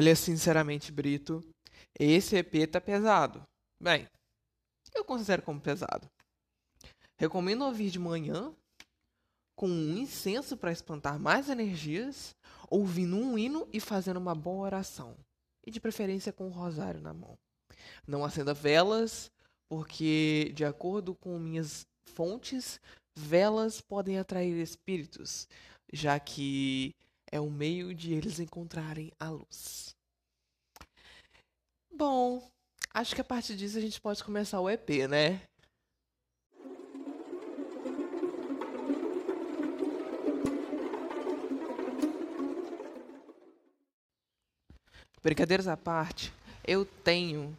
Olha, sinceramente, Brito, esse EP tá pesado. Bem, eu considero como pesado. Recomendo ouvir de manhã, com um incenso para espantar mais energias, ouvindo um hino e fazendo uma boa oração. E de preferência com um rosário na mão. Não acenda velas, porque, de acordo com minhas fontes, velas podem atrair espíritos, já que é o meio de eles encontrarem a luz. Bom, acho que a partir disso a gente pode começar o EP, né? Brincadeiras à parte, eu tenho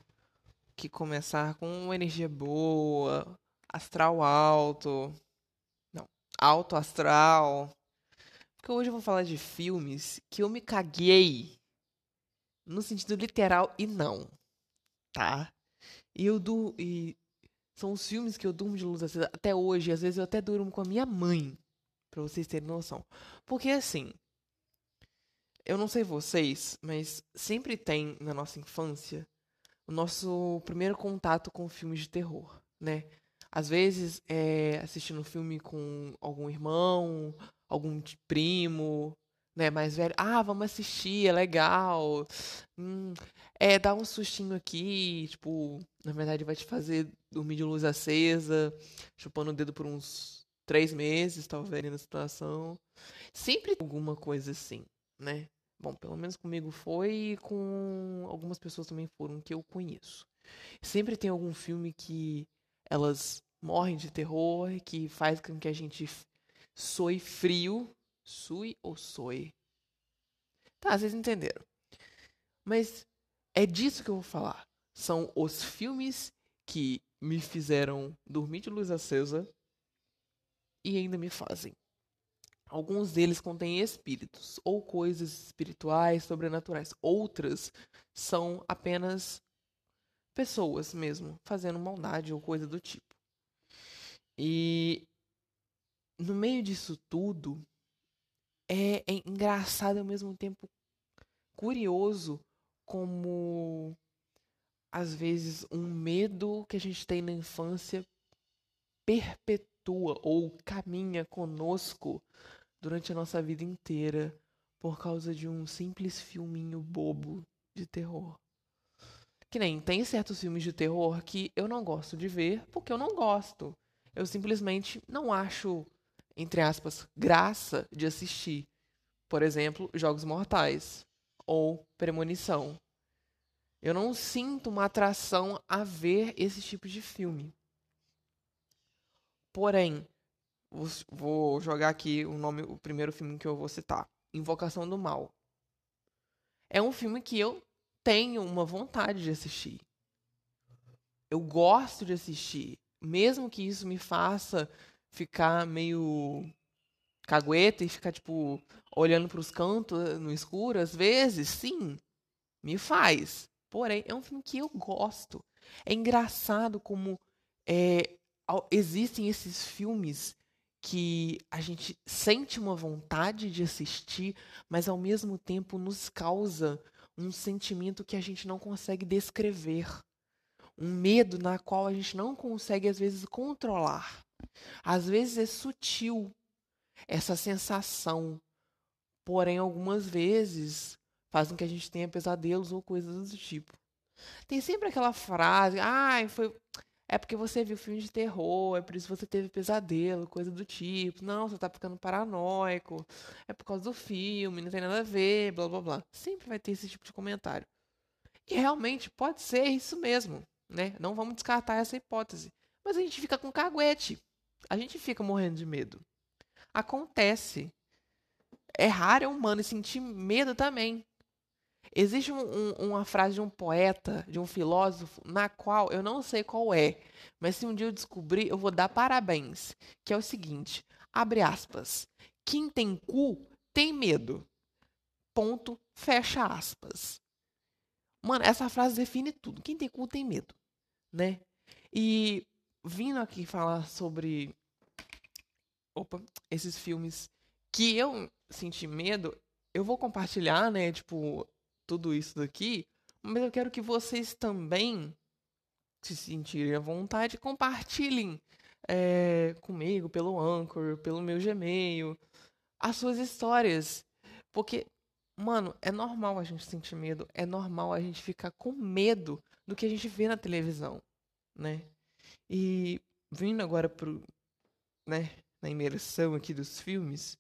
que começar com uma energia boa, astral alto. Não, alto astral. Porque hoje eu vou falar de filmes que eu me caguei no sentido literal e não. Tá? E eu do e são os filmes que eu durmo de luz acesa até hoje, às vezes eu até durmo com a minha mãe, para vocês terem noção. Porque assim, eu não sei vocês, mas sempre tem na nossa infância o nosso primeiro contato com filmes de terror, né? Às vezes é assistindo um filme com algum irmão, algum primo, né, mais velho. Ah, vamos assistir, é legal. Hum, é, dá um sustinho aqui, tipo, na verdade vai te fazer dormir de luz acesa, chupando o dedo por uns três meses, talvez, na situação. Sempre alguma coisa assim, né? Bom, pelo menos comigo foi e com algumas pessoas também foram que eu conheço. Sempre tem algum filme que elas morrem de terror, que faz com que a gente soe frio. Sui ou soe? Tá, vocês entenderam. Mas é disso que eu vou falar. São os filmes que me fizeram dormir de luz acesa e ainda me fazem. Alguns deles contêm espíritos ou coisas espirituais, sobrenaturais. Outras são apenas pessoas mesmo, fazendo maldade ou coisa do tipo. E no meio disso tudo, é, é engraçado e ao mesmo tempo curioso como às vezes um medo que a gente tem na infância perpetua ou caminha conosco durante a nossa vida inteira por causa de um simples filminho bobo de terror. Que nem tem certos filmes de terror que eu não gosto de ver porque eu não gosto. Eu simplesmente não acho, entre aspas, graça de assistir. Por exemplo, Jogos Mortais ou Premonição. Eu não sinto uma atração a ver esse tipo de filme. Porém, Vou jogar aqui o nome, o primeiro filme que eu vou citar. Invocação do Mal. É um filme que eu tenho uma vontade de assistir. Eu gosto de assistir, mesmo que isso me faça ficar meio cagueta e ficar tipo olhando para os cantos no escuro às vezes, sim, me faz. Porém, é um filme que eu gosto. É engraçado como é, existem esses filmes que a gente sente uma vontade de assistir, mas ao mesmo tempo nos causa um sentimento que a gente não consegue descrever. Um medo na qual a gente não consegue, às vezes, controlar. Às vezes é sutil essa sensação, porém, algumas vezes fazem que a gente tenha pesadelos ou coisas do tipo. Tem sempre aquela frase, ah, foi é porque você viu filme de terror, é por isso que você teve pesadelo, coisa do tipo. Não, você tá ficando paranoico. É por causa do filme, não tem nada a ver, blá blá blá. Sempre vai ter esse tipo de comentário. E realmente pode ser isso mesmo, né? Não vamos descartar essa hipótese. Mas a gente fica com caguete. A gente fica morrendo de medo. Acontece. É raro, é humano e sentir medo também. Existe um, um, uma frase de um poeta, de um filósofo, na qual eu não sei qual é, mas se um dia eu descobrir, eu vou dar parabéns. Que é o seguinte: abre aspas. Quem tem cu tem medo. Ponto, fecha aspas. Mano, essa frase define tudo. Quem tem cu tem medo, né? E vindo aqui falar sobre opa, esses filmes que eu senti medo, eu vou compartilhar, né, tipo, tudo isso daqui, mas eu quero que vocês também se sentirem à vontade, compartilhem é, comigo pelo Anchor, pelo meu Gmail, as suas histórias. Porque, mano, é normal a gente sentir medo, é normal a gente ficar com medo do que a gente vê na televisão, né? E vindo agora pro, né, na imersão aqui dos filmes,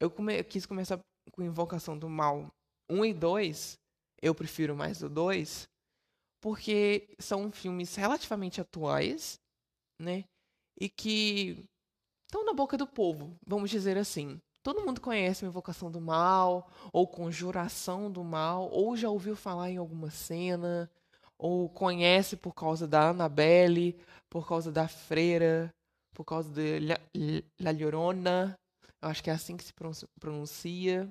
eu, come eu quis começar com Invocação do Mal 1 e 2. Eu prefiro mais o 2, porque são filmes relativamente atuais, né? E que estão na boca do povo, vamos dizer assim. Todo mundo conhece a Invocação do Mal, ou Conjuração do Mal, ou já ouviu falar em alguma cena, ou conhece por causa da Annabelle, por causa da Freira, por causa de La, La Llorona. Eu acho que é assim que se pronuncia.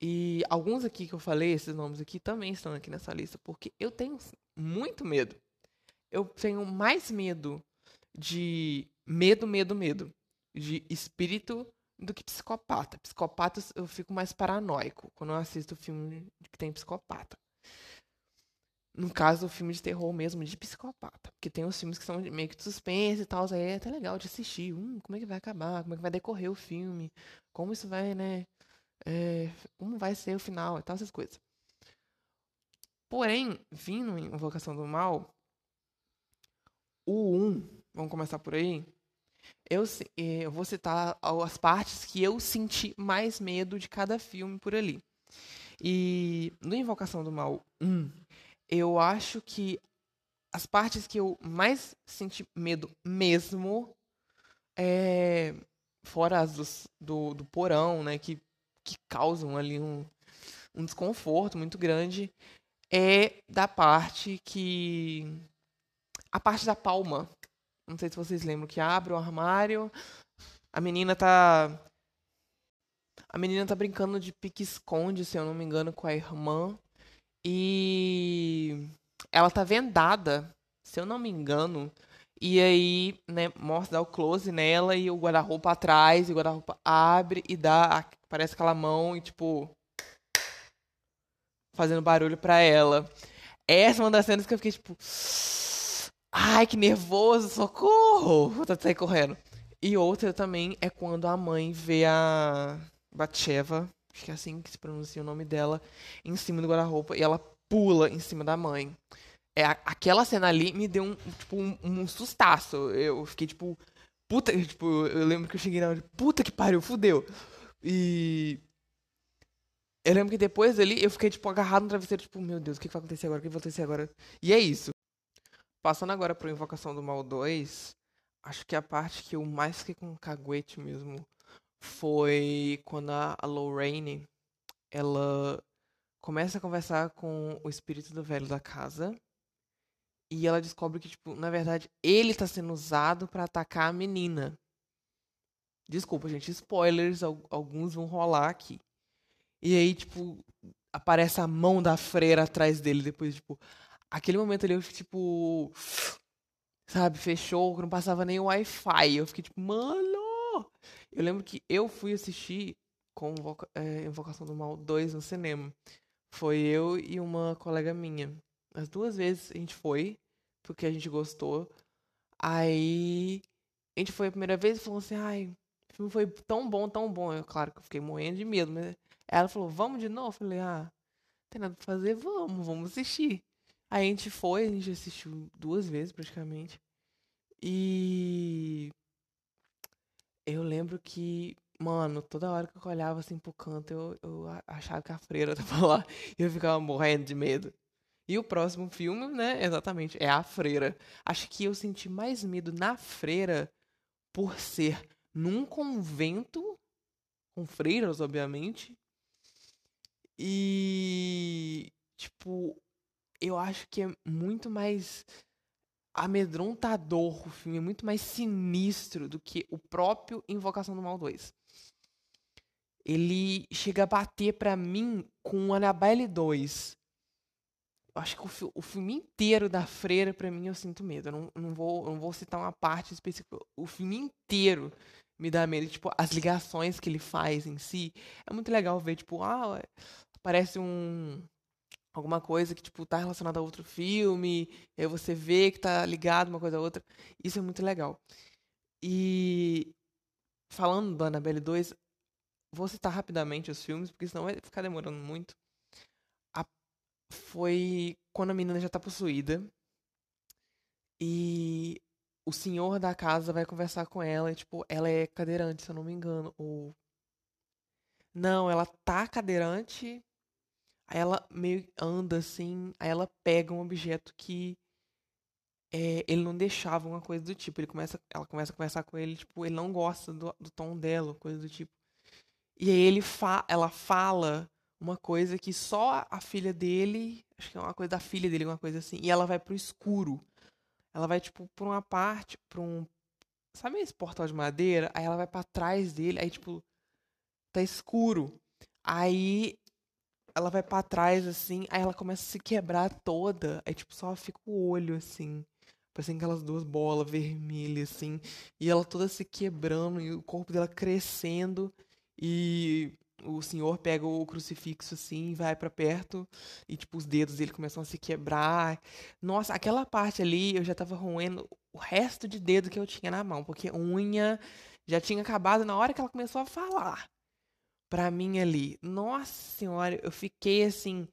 E alguns aqui que eu falei, esses nomes aqui, também estão aqui nessa lista, porque eu tenho muito medo. Eu tenho mais medo de medo, medo, medo. De espírito do que psicopata. Psicopata eu fico mais paranoico quando eu assisto filme que tem psicopata. No caso do filme de terror mesmo, de psicopata. Porque tem os filmes que são meio que de suspense e tal, aí é até legal de assistir. Hum, como é que vai acabar? Como é que vai decorrer o filme? Como isso vai, né? É, como vai ser o final e tal, essas coisas. Porém, vindo em Invocação do Mal, o 1, vamos começar por aí. Eu, eh, eu vou citar as partes que eu senti mais medo de cada filme por ali. E no Invocação do Mal 1, eu acho que as partes que eu mais senti medo mesmo é fora as do, do porão, né, que, que causam ali um, um desconforto muito grande, é da parte que a parte da palma. Não sei se vocês lembram que abre o armário, a menina tá a menina tá brincando de pique-esconde, se eu não me engano, com a irmã. E ela tá vendada, se eu não me engano. E aí, né, mostra, dá o close nela e o guarda-roupa atrás, e o guarda-roupa abre e dá, parece aquela mão e tipo. Fazendo barulho pra ela. Essa é uma das cenas que eu fiquei tipo. Ai, que nervoso, socorro! Vou sair correndo. E outra também é quando a mãe vê a Batsheva acho que é assim que se pronuncia o nome dela, em cima do guarda-roupa e ela pula em cima da mãe. É, aquela cena ali me deu um, tipo, um, um sustaço. Eu fiquei tipo, puta, tipo, eu lembro que eu cheguei na hora, puta que pariu, fudeu. E eu lembro que depois ali eu fiquei tipo agarrado no travesseiro, tipo, meu Deus, o que vai acontecer agora? O que vai acontecer agora? E é isso. Passando agora pro Invocação do Mal 2, acho que a parte que eu mais fiquei com caguete mesmo foi quando a, Lorraine ela começa a conversar com o espírito do velho da casa e ela descobre que tipo, na verdade, ele está sendo usado para atacar a menina. Desculpa, gente, spoilers, alguns vão rolar aqui. E aí, tipo, aparece a mão da freira atrás dele depois, tipo, aquele momento ali eu fiquei tipo, sabe, fechou, não passava nem o Wi-Fi. Eu fiquei tipo, mano, eu lembro que eu fui assistir com é, Invocação do Mal 2 no cinema. Foi eu e uma colega minha. As duas vezes a gente foi, porque a gente gostou. Aí a gente foi a primeira vez e falou assim: ai, o filme foi tão bom, tão bom. Eu, claro que eu fiquei morrendo de medo, mas ela falou: vamos de novo? Eu falei: ah, não tem nada pra fazer, vamos, vamos assistir. Aí a gente foi, a gente assistiu duas vezes praticamente. E eu lembro que, mano, toda hora que eu olhava assim pro canto, eu, eu achava que a freira tava lá e eu ficava morrendo de medo. E o próximo filme, né, exatamente, é A Freira. Acho que eu senti mais medo na Freira por ser num convento, com freiras, obviamente. E, tipo, eu acho que é muito mais amedrontador o filme, é muito mais sinistro do que o próprio Invocação do Mal 2. Ele chega a bater para mim com Annabelle 2. Eu acho que o, o, filme inteiro da Freira, para mim, eu sinto medo. Eu não, não, vou, não vou citar uma parte específica. O filme inteiro me dá medo. Tipo, as ligações que ele faz em si. É muito legal ver, tipo, ah, parece um alguma coisa que, tipo, tá relacionada a outro filme, aí você vê que tá ligado uma coisa a outra. Isso é muito legal. E falando do Annabelle 2, vou citar rapidamente os filmes, porque senão vai ficar demorando muito. A, foi quando a menina já tá possuída. E o senhor da casa vai conversar com ela. E, tipo, ela é cadeirante, se eu não me engano. Ou. Não, ela tá cadeirante. Aí ela meio anda assim. Aí ela pega um objeto que. É, ele não deixava uma coisa do tipo. Ele começa, ela começa a conversar com ele, tipo, ele não gosta do, do tom dela, coisa do tipo. E aí ele fa ela fala uma coisa que só a filha dele, acho que é uma coisa da filha dele, uma coisa assim, e ela vai pro escuro. Ela vai tipo pra uma parte, pra um sabe esse portal de madeira? Aí ela vai para trás dele, aí tipo tá escuro. Aí ela vai para trás assim, aí ela começa a se quebrar toda, aí tipo só fica o olho assim. Parecendo aquelas duas bolas vermelhas, assim. E ela toda se quebrando e o corpo dela crescendo. E o senhor pega o crucifixo assim, vai para perto e tipo os dedos dele começam a se quebrar. Nossa, aquela parte ali eu já tava roendo o resto de dedo que eu tinha na mão, porque unha já tinha acabado na hora que ela começou a falar. Pra mim ali, nossa senhora, eu fiquei assim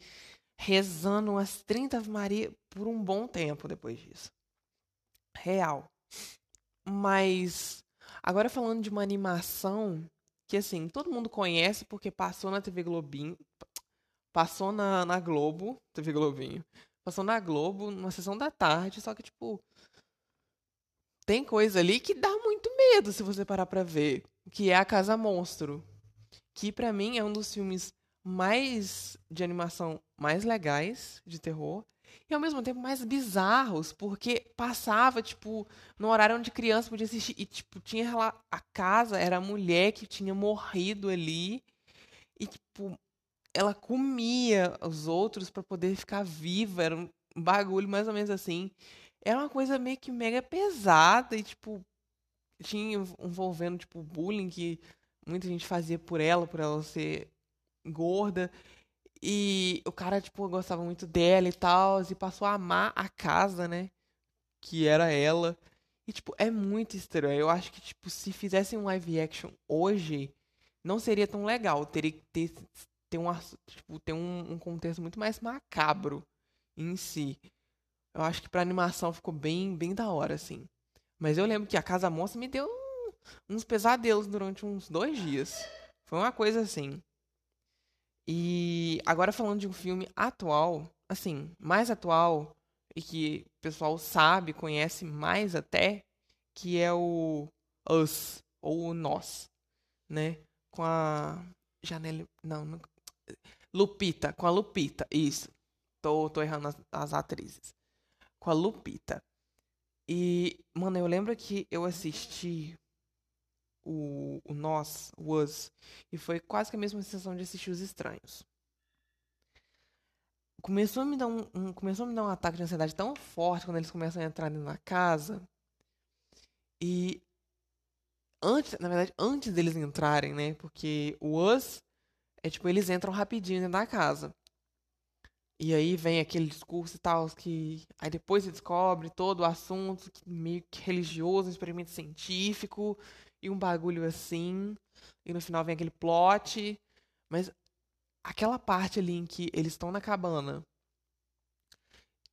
rezando umas 30 Ave Maria por um bom tempo depois disso. Real. Mas agora falando de uma animação que assim, todo mundo conhece porque passou na TV Globinho, passou na, na Globo, TV Globinho, passou na Globo, numa sessão da tarde, só que tipo tem coisa ali que dá muito medo se você parar pra ver, que é a Casa Monstro, que para mim é um dos filmes mais de animação mais legais de terror e ao mesmo tempo mais bizarros, porque passava, tipo, no horário onde criança podia assistir. E, tipo, tinha lá. A casa era a mulher que tinha morrido ali. E, tipo, ela comia os outros para poder ficar viva. Era um bagulho mais ou menos assim. Era uma coisa meio que mega pesada e, tipo, tinha envolvendo, tipo, bullying que muita gente fazia por ela, por ela ser gorda. E o cara, tipo, gostava muito dela e tal, e passou a amar a casa, né? Que era ela. E, tipo, é muito estranho. Eu acho que, tipo, se fizessem um live action hoje, não seria tão legal. Teria que ter, ter, um, tipo, ter um, um contexto muito mais macabro em si. Eu acho que pra animação ficou bem, bem da hora, assim. Mas eu lembro que a Casa Monstra me deu uns pesadelos durante uns dois dias. Foi uma coisa assim. E agora falando de um filme atual, assim, mais atual e que o pessoal sabe, conhece mais até, que é o Us ou o Nós, né? Com a Janelle, não, não, Lupita, com a Lupita, isso. Tô, tô errando as, as atrizes. Com a Lupita. E, mano, eu lembro que eu assisti o, o Nós, o Us, e foi quase que a mesma sensação de assistir Os Estranhos. Começou a me dar um, um, começou a me dar um ataque de ansiedade tão forte quando eles começam a entrar na casa. E antes, na verdade, antes deles entrarem, né? Porque o Us é tipo, eles entram rapidinho dentro da casa. E aí vem aquele discurso e tal, que aí depois se descobre todo o assunto meio que religioso, um experimento científico, e um bagulho assim, e no final vem aquele plot, mas aquela parte ali em que eles estão na cabana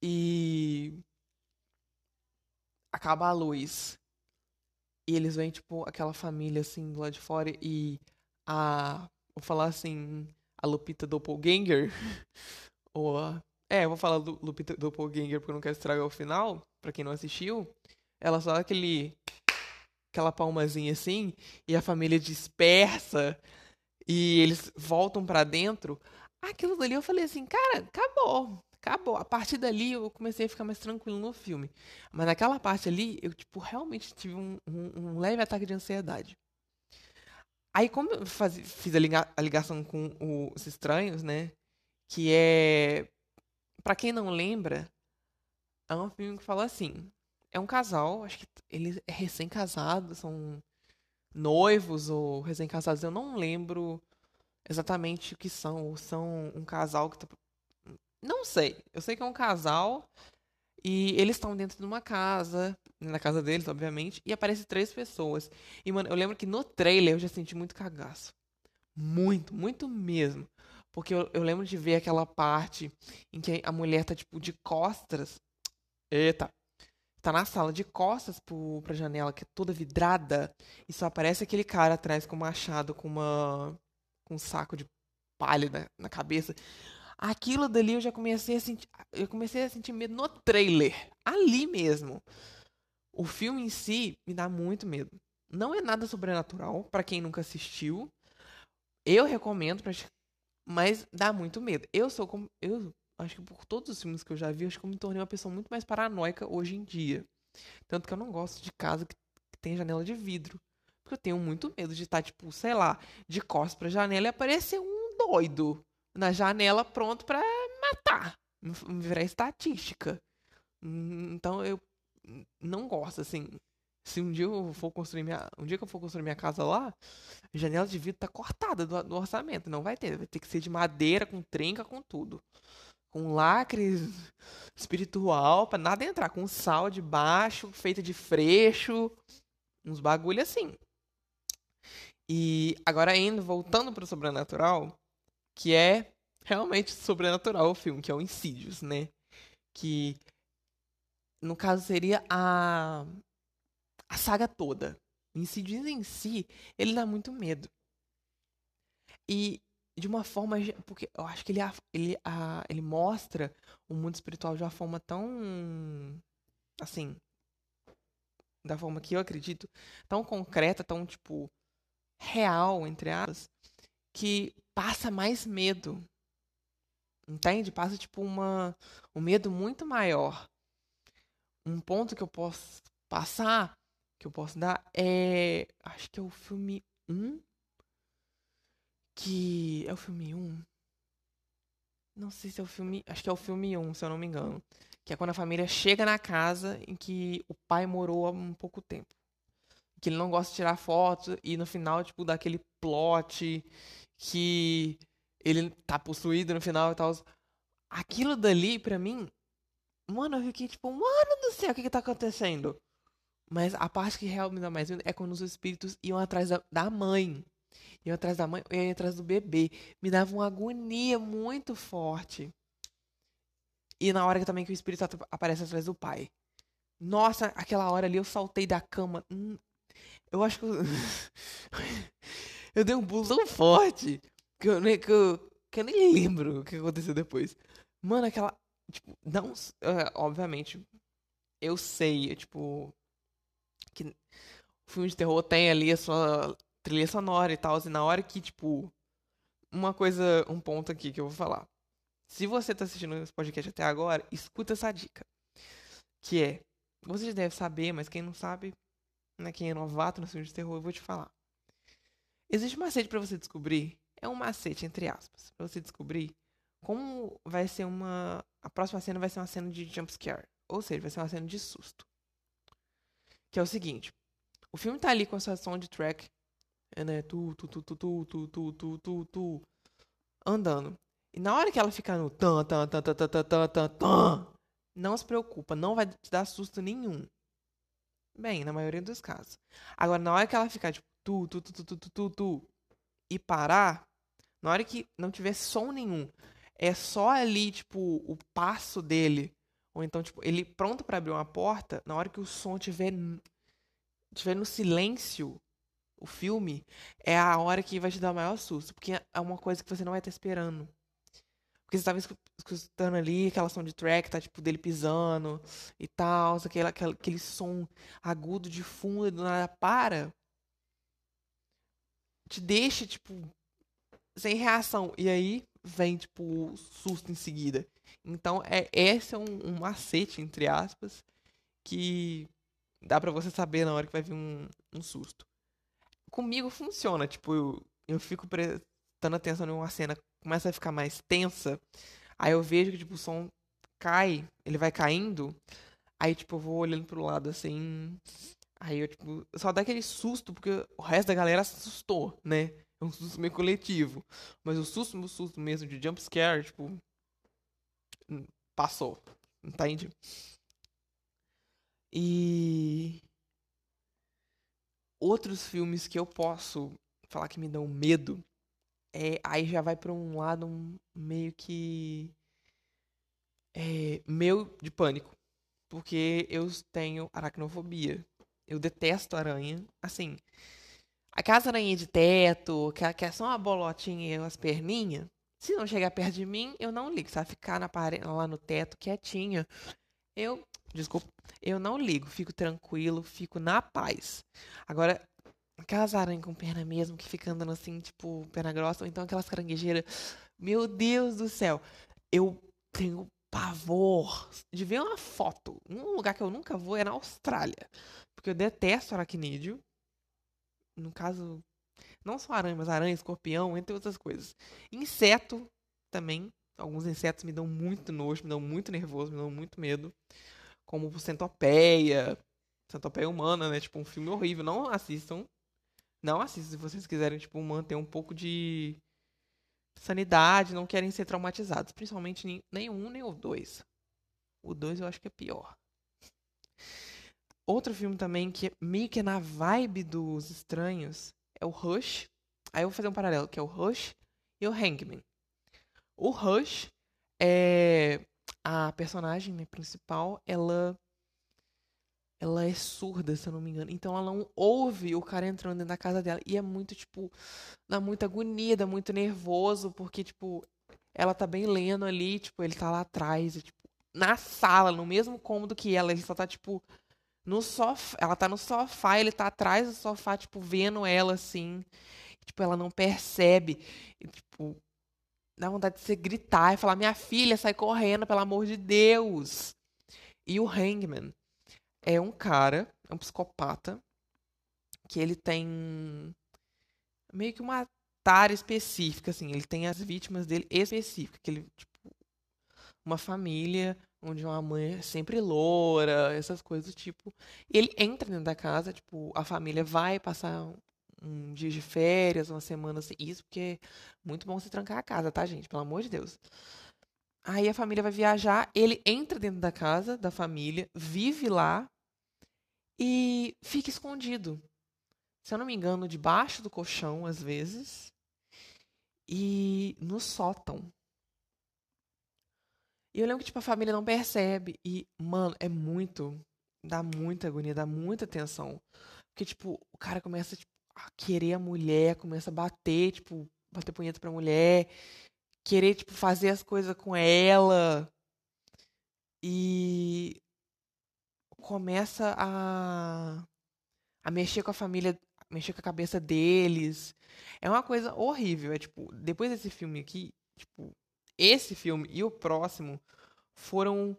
e acaba a luz e eles veem tipo aquela família assim do lado de fora e a vou falar assim a Lupita Doppelganger ou a, é, eu vou falar do Lupita Doppelganger porque eu não quero estragar o final, para quem não assistiu. Ela só dá aquele aquela palmazinha assim, e a família dispersa e eles voltam para dentro. Aquilo dali eu falei assim, cara, acabou. Acabou. A partir dali eu comecei a ficar mais tranquilo no filme. Mas naquela parte ali, eu, tipo, realmente tive um, um, um leve ataque de ansiedade. Aí, como eu faz, fiz a, liga, a, ligação com os estranhos, né? Que é. para quem não lembra, é um filme que fala assim: é um casal, acho que eles é recém-casados, são noivos ou recém-casados, eu não lembro exatamente o que são, ou são um casal que tá, Não sei. Eu sei que é um casal e eles estão dentro de uma casa, na casa deles, obviamente, e aparecem três pessoas. E, mano, eu lembro que no trailer eu já senti muito cagaço. Muito, muito mesmo. Porque eu, eu lembro de ver aquela parte em que a mulher tá, tipo, de costas. Eita! Tá na sala de costas pro, pra janela, que é toda vidrada. E só aparece aquele cara atrás com um machado, com uma. com um saco de palha na, na cabeça. Aquilo dali eu já comecei a sentir. Eu comecei a sentir medo no trailer. Ali mesmo. O filme em si me dá muito medo. Não é nada sobrenatural, para quem nunca assistiu. Eu recomendo, mas dá muito medo. Eu sou como. Eu acho que por todos os filmes que eu já vi, acho que eu me tornei uma pessoa muito mais paranoica hoje em dia. Tanto que eu não gosto de casa que, que tem janela de vidro. Porque eu tenho muito medo de estar, tipo, sei lá, de costas pra janela e aparecer um doido na janela pronto para matar, virar estatística. Então eu não gosto assim. Se um dia eu for construir minha, um dia que eu for construir minha casa lá, a janela de vidro tá cortada do, do orçamento, não vai ter, vai ter que ser de madeira com trinca com tudo. Com lacre espiritual para nada entrar, com sal de baixo, feita de freixo, uns bagulho assim. E agora indo, voltando pro sobrenatural, que é realmente sobrenatural o filme, que é o Insidious, né? Que no caso seria a a saga toda. O Insidious em si, ele dá muito medo. E de uma forma porque eu acho que ele ele a, ele mostra o mundo espiritual de uma forma tão assim, da forma que eu acredito, tão concreta, tão tipo real entre aspas, que passa mais medo. Entende? Passa tipo uma um medo muito maior. Um ponto que eu posso passar, que eu posso dar é, acho que é o filme 1 que é o filme 1. Não sei se é o filme, acho que é o filme 1, se eu não me engano, que é quando a família chega na casa em que o pai morou há um pouco tempo. Que ele não gosta de tirar fotos e no final tipo dá aquele plot que ele tá possuído no final e tal. Aquilo dali, pra mim, mano, eu fiquei tipo, mano do céu, o que que tá acontecendo? Mas a parte que realmente me dá mais medo é quando os espíritos iam atrás da, da mãe. Iam atrás da mãe, iam atrás do bebê. Me dava uma agonia muito forte. E na hora também que o espírito aparece atrás do pai. Nossa, aquela hora ali eu saltei da cama. Hum, eu acho que. Eu... Eu dei um pulo tão forte que eu, nem, que eu, que eu nem lembro o que aconteceu depois. Mano, aquela. Tipo, não. Uh, obviamente, eu sei, tipo. Que filme de terror tem ali a sua trilha sonora e tal. E na hora que, tipo. Uma coisa, um ponto aqui que eu vou falar. Se você tá assistindo esse podcast até agora, escuta essa dica. Que é. Você já deve saber, mas quem não sabe, né, quem é novato no filme de terror, eu vou te falar. Existe um macete para você descobrir. É um macete, entre aspas, para você descobrir como vai ser uma. A próxima cena vai ser uma cena de jumpscare. Ou seja, vai ser uma cena de susto. Que é o seguinte: o filme tá ali com a sua soundtrack, né? Tu, tu, tu, tu, tu, tu, tu, tu, tu, tu, andando. E na hora que ela ficar no tan, tan, tan, tan, tan, tan, tan, tan, não se preocupa, não vai te dar susto nenhum. Bem, na maioria dos casos. Agora, na hora que ela ficar, tipo, tu, tu, tu, tu, tu, tu, tu, tu, e parar, na hora que não tiver som nenhum, é só ali, tipo, o passo dele, ou então, tipo, ele pronto para abrir uma porta, na hora que o som tiver, tiver no silêncio, o filme, é a hora que vai te dar o maior susto, porque é uma coisa que você não vai estar esperando. Porque você tava escutando ali aquela som de track, tá tipo dele pisando e tal, aquele, aquele, aquele som agudo de fundo e do nada para te deixa, tipo, sem reação. E aí vem, tipo, o susto em seguida. Então, é, esse é um, um macete, entre aspas, que dá para você saber na hora que vai vir um, um susto. Comigo funciona, tipo, eu, eu fico prestando atenção em uma cena, começa a ficar mais tensa, aí eu vejo que, tipo, o som cai, ele vai caindo, aí, tipo, eu vou olhando pro lado, assim, Aí eu, tipo, só dá aquele susto, porque o resto da galera assustou, né? É um susto meio coletivo. Mas o susto, o susto mesmo de jump scare, tipo. Passou. Entende? E. Outros filmes que eu posso falar que me dão medo. É, aí já vai pra um lado um, meio que. É, meu de pânico. Porque eu tenho aracnofobia. Eu detesto aranha. Assim, aquelas aranhas de teto, que, é só uma bolotinha e umas perninhas. Se não chegar perto de mim, eu não ligo. Se ela ficar na lá no teto, quietinha, eu. Desculpa. Eu não ligo. Fico tranquilo, fico na paz. Agora, aquelas aranhas com perna mesmo, que fica andando assim, tipo, perna grossa, ou então aquelas caranguejeiras. Meu Deus do céu. Eu tenho pavor de ver uma foto. Um lugar que eu nunca vou é na Austrália. Porque eu detesto aracnídeo. No caso, não só aranha, mas aranha, escorpião, entre outras coisas. Inseto também. Alguns insetos me dão muito nojo, me dão muito nervoso, me dão muito medo. Como centopeia. Centopeia humana, né? Tipo, um filme horrível. Não assistam. Não assistam se vocês quiserem, tipo, manter um pouco de sanidade, não querem ser traumatizados. Principalmente nem um nem o dois. O dois eu acho que é pior. Outro filme também que é meio que é na vibe dos estranhos é o Rush. Aí eu vou fazer um paralelo, que é o Rush e o Hangman. O Rush é a personagem né, principal, ela ela é surda, se eu não me engano. Então ela não ouve o cara entrando dentro da casa dela. E é muito, tipo, dá muita agonia, dá muito nervoso, porque, tipo, ela tá bem lendo ali, tipo, ele tá lá atrás, e, tipo, na sala, no mesmo cômodo que ela, ele só tá, tipo, no sofá. Ela tá no sofá, ele tá atrás do sofá, tipo, vendo ela assim. E, tipo, ela não percebe. E, tipo, dá vontade de você gritar e falar: Minha filha, sai correndo, pelo amor de Deus. E o Hangman é um cara, é um psicopata, que ele tem meio que uma tara específica, assim. Ele tem as vítimas dele específicas. Que ele, tipo, uma família onde uma mãe é sempre loura, essas coisas do tipo. E ele entra dentro da casa, tipo, a família vai passar um, dia de férias, uma semana assim. Isso porque é muito bom se trancar a casa, tá, gente? Pelo amor de Deus. Aí a família vai viajar, ele entra dentro da casa da família, vive lá e fica escondido. Se eu não me engano, debaixo do colchão, às vezes, e no sótão. E eu lembro que, tipo, a família não percebe. E, mano, é muito. Dá muita agonia, dá muita tensão. Porque, tipo, o cara começa tipo, a querer a mulher, começa a bater, tipo, bater punheta pra mulher. Querer, tipo, fazer as coisas com ela. E começa a, a mexer com a família, mexer com a cabeça deles. É uma coisa horrível. É tipo, depois desse filme aqui, tipo, esse filme e o próximo foram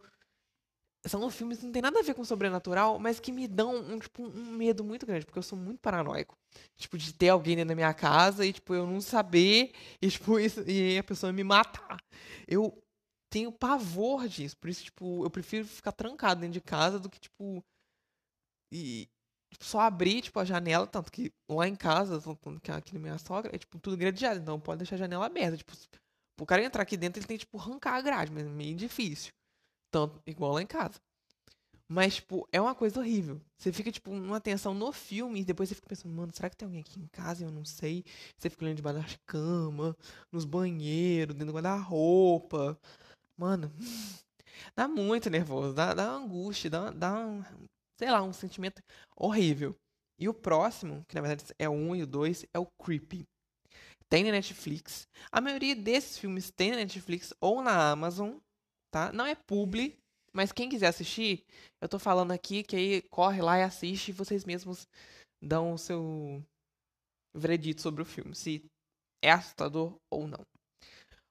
são filmes que não tem nada a ver com sobrenatural, mas que me dão um, tipo, um medo muito grande, porque eu sou muito paranoico. Tipo, de ter alguém dentro da minha casa e, tipo, eu não saber e, tipo, isso, e a pessoa me matar. Eu tenho pavor disso. Por isso, tipo, eu prefiro ficar trancado dentro de casa do que, tipo. E. Tipo, só abrir, tipo, a janela, tanto que lá em casa, que é aqui na minha sogra, é, tipo, tudo gradeado. Então pode deixar a janela aberta. Tipo, o cara entrar aqui dentro, ele tem, tipo, arrancar a grade, mas é meio difícil. Tanto, igual lá em casa. Mas, tipo, é uma coisa horrível. Você fica, tipo, numa tensão no filme e depois você fica pensando, mano, será que tem alguém aqui em casa? Eu não sei. Você fica olhando debaixo da cama, nos banheiros, dentro do guarda-roupa. Mano, dá muito nervoso, dá, dá angústia, dá, dá um, sei lá, um sentimento horrível. E o próximo, que na verdade é o 1 e o 2, é o Creepy. Tem na Netflix. A maioria desses filmes tem na Netflix ou na Amazon, tá? Não é publi, mas quem quiser assistir, eu tô falando aqui que aí corre lá e assiste e vocês mesmos dão o seu veredito sobre o filme, se é assustador ou não.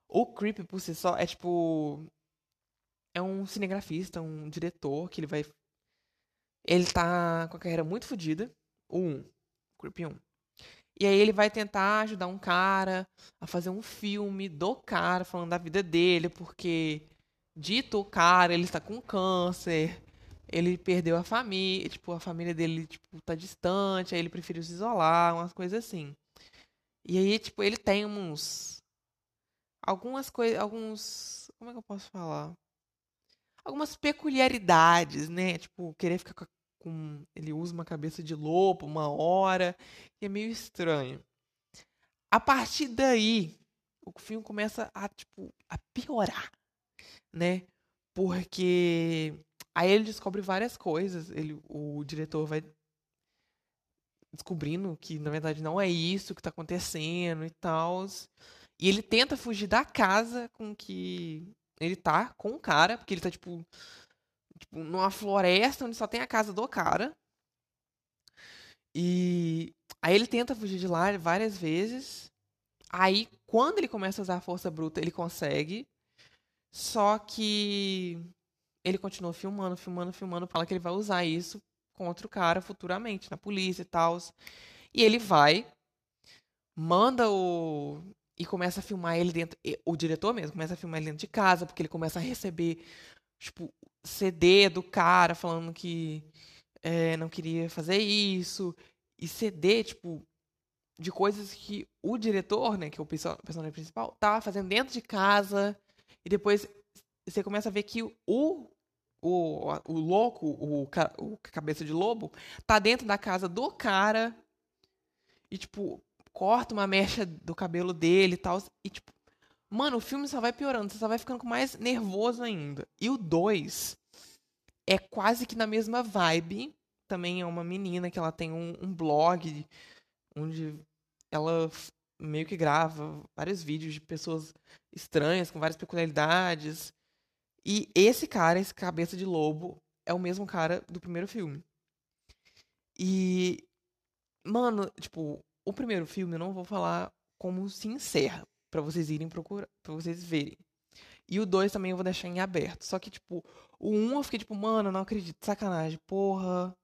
O Creep por si só é tipo é um cinegrafista, um diretor que ele vai ele tá com a carreira muito fodida, o 1, Creep 1. E aí ele vai tentar ajudar um cara a fazer um filme do cara, falando da vida dele, porque dito o cara, ele está com câncer, ele perdeu a família, tipo, a família dele, tipo, tá distante, aí ele preferiu se isolar, umas coisas assim. E aí, tipo, ele tem uns algumas coisas, alguns, como é que eu posso falar? algumas peculiaridades, né? Tipo, querer ficar com, com. Ele usa uma cabeça de lobo uma hora, que é meio estranho. A partir daí, o filme começa a, tipo, a piorar, né? Porque aí ele descobre várias coisas. Ele, o diretor vai descobrindo que na verdade não é isso que está acontecendo e tal. E ele tenta fugir da casa com que ele tá com o cara, porque ele tá tipo, tipo numa floresta onde só tem a casa do cara. E aí ele tenta fugir de lá várias vezes. Aí quando ele começa a usar a força bruta, ele consegue. Só que ele continua filmando, filmando, filmando, fala que ele vai usar isso contra o cara futuramente, na polícia e tal. E ele vai, manda o. E começa a filmar ele dentro. O diretor mesmo começa a filmar ele dentro de casa, porque ele começa a receber, tipo, CD do cara falando que é, não queria fazer isso. E CD, tipo, de coisas que o diretor, né, que é o personagem principal, tava fazendo dentro de casa. E depois você começa a ver que o o, o louco, o, o cabeça de lobo, tá dentro da casa do cara e, tipo, corta uma mecha do cabelo dele e tal. E, tipo, mano, o filme só vai piorando, você só vai ficando mais nervoso ainda. E o 2 é quase que na mesma vibe. Também é uma menina que ela tem um, um blog onde ela meio que grava vários vídeos de pessoas estranhas, com várias peculiaridades. E esse cara, esse cabeça de lobo, é o mesmo cara do primeiro filme. E, mano, tipo, o primeiro filme eu não vou falar como se encerra, para vocês irem procurar, para vocês verem. E o 2 também eu vou deixar em aberto. Só que, tipo, o 1 um eu fiquei tipo, mano, não acredito, sacanagem, porra.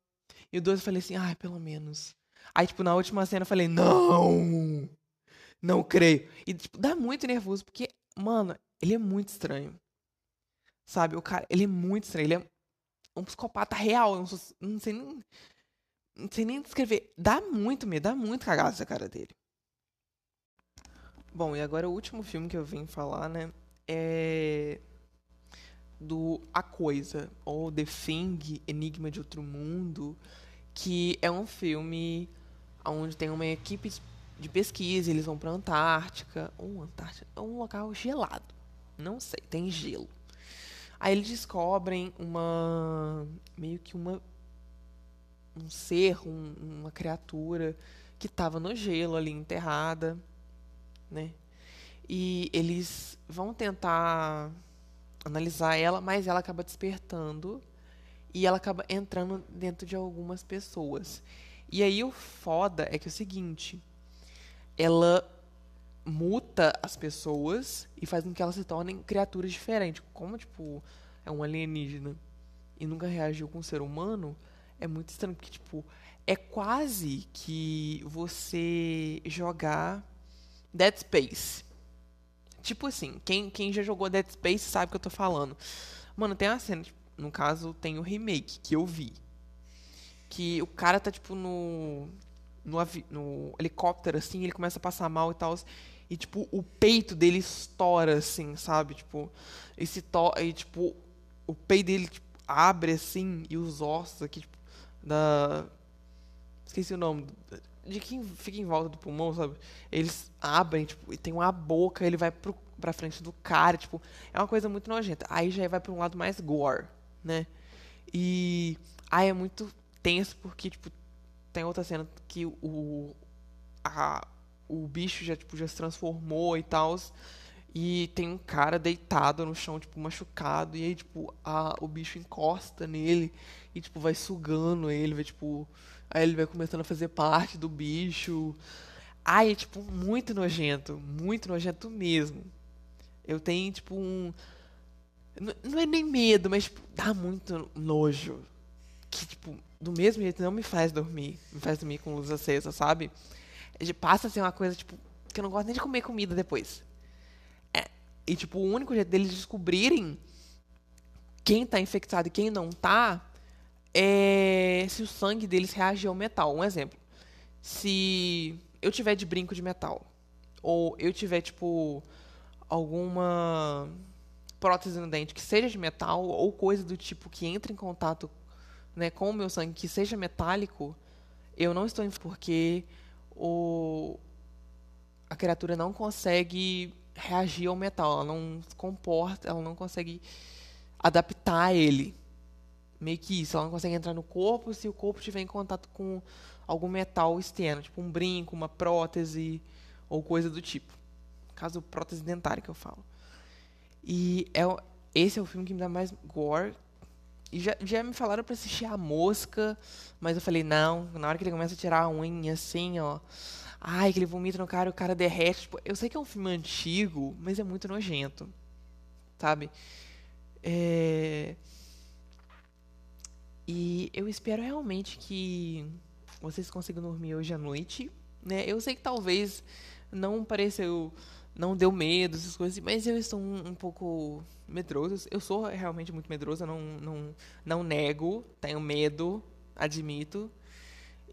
E o 2 eu falei assim, ai, pelo menos. Aí, tipo, na última cena eu falei, não! Não creio. E, tipo, dá muito nervoso, porque, mano, ele é muito estranho. Sabe? O cara, ele é muito estranho. Ele é um psicopata real. Eu não, sou, não sei nem. Não sei nem descrever. Dá muito medo, dá muito cagaço a cara dele. Bom, e agora o último filme que eu vim falar, né? É. Do A Coisa, ou The Thing, Enigma de Outro Mundo, que é um filme onde tem uma equipe de pesquisa, eles vão pra Antártica, ou Antártica, um local gelado, não sei, tem gelo. Aí eles descobrem uma. meio que uma. um ser, um, uma criatura que estava no gelo ali enterrada, né? E eles vão tentar analisar ela, mas ela acaba despertando e ela acaba entrando dentro de algumas pessoas. E aí o foda é que é o seguinte, ela muta as pessoas e faz com que elas se tornem criaturas diferentes. Como, tipo, é um alienígena e nunca reagiu com um ser humano, é muito estranho, porque, tipo, é quase que você jogar Dead Space. Tipo assim, quem, quem já jogou Dead Space sabe o que eu tô falando. Mano, tem uma cena, tipo, no caso, tem o remake que eu vi. Que o cara tá, tipo, no. No, no helicóptero, assim, ele começa a passar mal e tal. E, tipo, o peito dele estoura, assim, sabe? Tipo, esse to e, tipo, o peito dele, tipo, abre, assim, e os ossos aqui, tipo, da... Esqueci o nome. De quem fica em volta do pulmão, sabe? Eles abrem, tipo, e tem uma boca, ele vai pro, pra frente do cara, tipo, é uma coisa muito nojenta. Aí já vai pra um lado mais gore, né? E aí é muito tenso porque, tipo, tem outra cena que o, a, o bicho já, tipo, já se transformou e tal. E tem um cara deitado no chão, tipo, machucado. E aí, tipo, a, o bicho encosta nele e, tipo, vai sugando ele, vai, tipo. Aí ele vai começando a fazer parte do bicho. Ai, é, tipo, muito nojento. Muito nojento mesmo. Eu tenho, tipo, um. Não é nem medo, mas, tipo, dá muito nojo. Que, tipo, do mesmo jeito não me faz dormir. Me faz dormir com luz acesa, sabe? passa a ser uma coisa, tipo, que eu não gosto nem de comer comida depois. É, e, tipo, o único jeito deles descobrirem quem tá infectado e quem não tá é se o sangue deles reage ao metal. Um exemplo. Se eu tiver de brinco de metal, ou eu tiver, tipo, alguma prótese no dente que seja de metal ou coisa do tipo que entre em contato né, com o meu sangue que seja metálico, eu não estou em porque o a criatura não consegue reagir ao metal, ela não se comporta, ela não consegue adaptar ele. Meio que isso, ela não consegue entrar no corpo se o corpo estiver em contato com algum metal externo, tipo um brinco, uma prótese ou coisa do tipo. Caso prótese dentária que eu falo. E é, esse é o filme que me dá mais gore. E já, já me falaram para assistir A Mosca, mas eu falei, não, na hora que ele começa a tirar a unha assim, ó. Ai, que ele vomita no cara o cara derrete. Tipo, eu sei que é um filme antigo, mas é muito nojento. Sabe? É... E eu espero realmente que vocês consigam dormir hoje à noite. Né? Eu sei que talvez não pareceu. Não deu medo, essas coisas, mas eu estou um, um pouco medroso. Eu sou realmente muito medrosa, não, não, não nego, tenho medo, admito.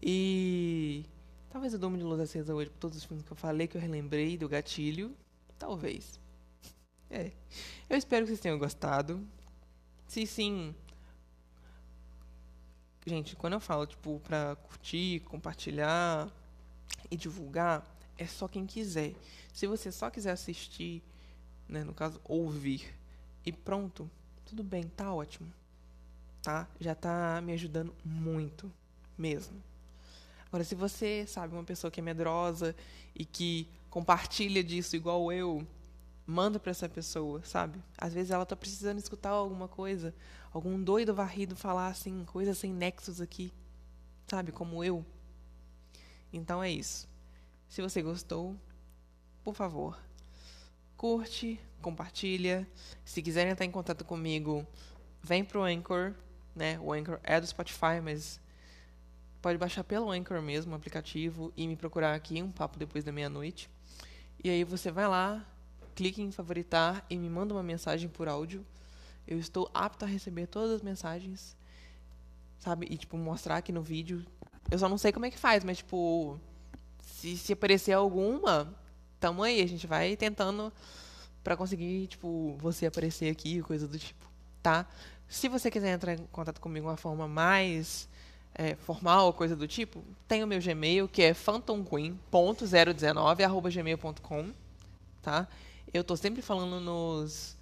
E talvez eu durma de luz acesa hoje por todos os filmes que eu falei, que eu relembrei do gatilho. Talvez. É. Eu espero que vocês tenham gostado. Se sim. Gente, quando eu falo, tipo, pra curtir, compartilhar e divulgar, é só quem quiser. Se você só quiser assistir, né, no caso, ouvir, e pronto, tudo bem, tá ótimo. Tá? Já tá me ajudando muito, mesmo. Agora, se você sabe uma pessoa que é medrosa e que compartilha disso igual eu, manda para essa pessoa, sabe? Às vezes ela tá precisando escutar alguma coisa, algum doido varrido falar assim, coisas sem nexos aqui, sabe? Como eu. Então é isso. Se você gostou, por favor, curte, compartilha. Se quiserem entrar em contato comigo, vem pro Anchor, né? O Anchor é do Spotify, mas pode baixar pelo Anchor mesmo, o aplicativo, e me procurar aqui um papo depois da meia-noite. E aí você vai lá, clique em favoritar e me manda uma mensagem por áudio. Eu estou apto a receber todas as mensagens, sabe? E, tipo, mostrar aqui no vídeo. Eu só não sei como é que faz, mas, tipo, se, se aparecer alguma, tamo aí. A gente vai tentando para conseguir, tipo, você aparecer aqui, coisa do tipo, tá? Se você quiser entrar em contato comigo de uma forma mais é, formal, coisa do tipo, tem o meu Gmail, que é phantomqueen.019.gmail.com, tá? Eu estou sempre falando nos,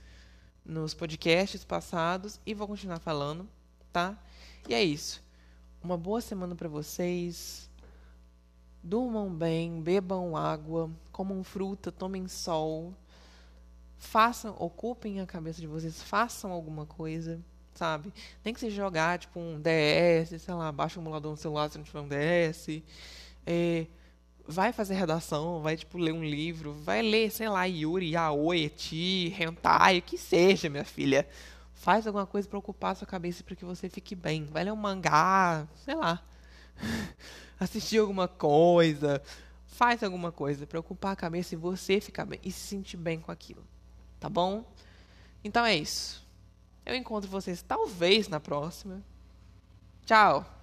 nos podcasts passados e vou continuar falando, tá? E é isso. Uma boa semana para vocês. Durmam bem, bebam água, comam fruta, tomem sol. Façam, ocupem a cabeça de vocês, façam alguma coisa, sabe? Nem que seja jogar, tipo, um DS, sei lá, baixa o emulador no celular se não tiver um DS. É, vai fazer redação, vai tipo ler um livro, vai ler, sei lá, Yuri, Yaoi, Eti, Hentai, o que seja, minha filha. Faz alguma coisa para ocupar a sua cabeça para que você fique bem. Vai ler um mangá, sei lá. Assistir alguma coisa. Faz alguma coisa para ocupar a cabeça e você ficar bem e se sentir bem com aquilo. Tá bom? Então é isso. Eu encontro vocês talvez na próxima. Tchau!